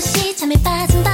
수시 잠에 빠진다.